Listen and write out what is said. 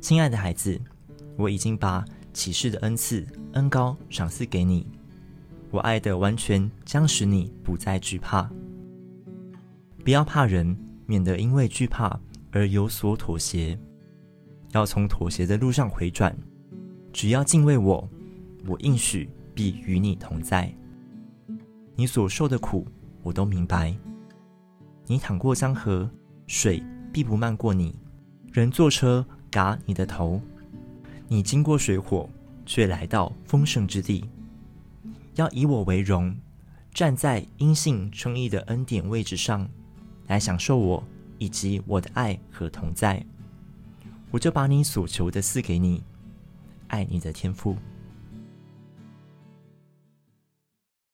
亲爱的孩子，我已经把启示的恩赐、恩高赏赐给你。我爱的完全将使你不再惧怕。不要怕人，免得因为惧怕而有所妥协。要从妥协的路上回转。只要敬畏我，我应许必与你同在。你所受的苦，我都明白。你淌过江河，水必不漫过你；人坐车，打你的头。你经过水火，却来到丰盛之地。要以我为荣，站在阴性称义的恩典位置上，来享受我以及我的爱和同在。我就把你所求的赐给你，爱你的天赋。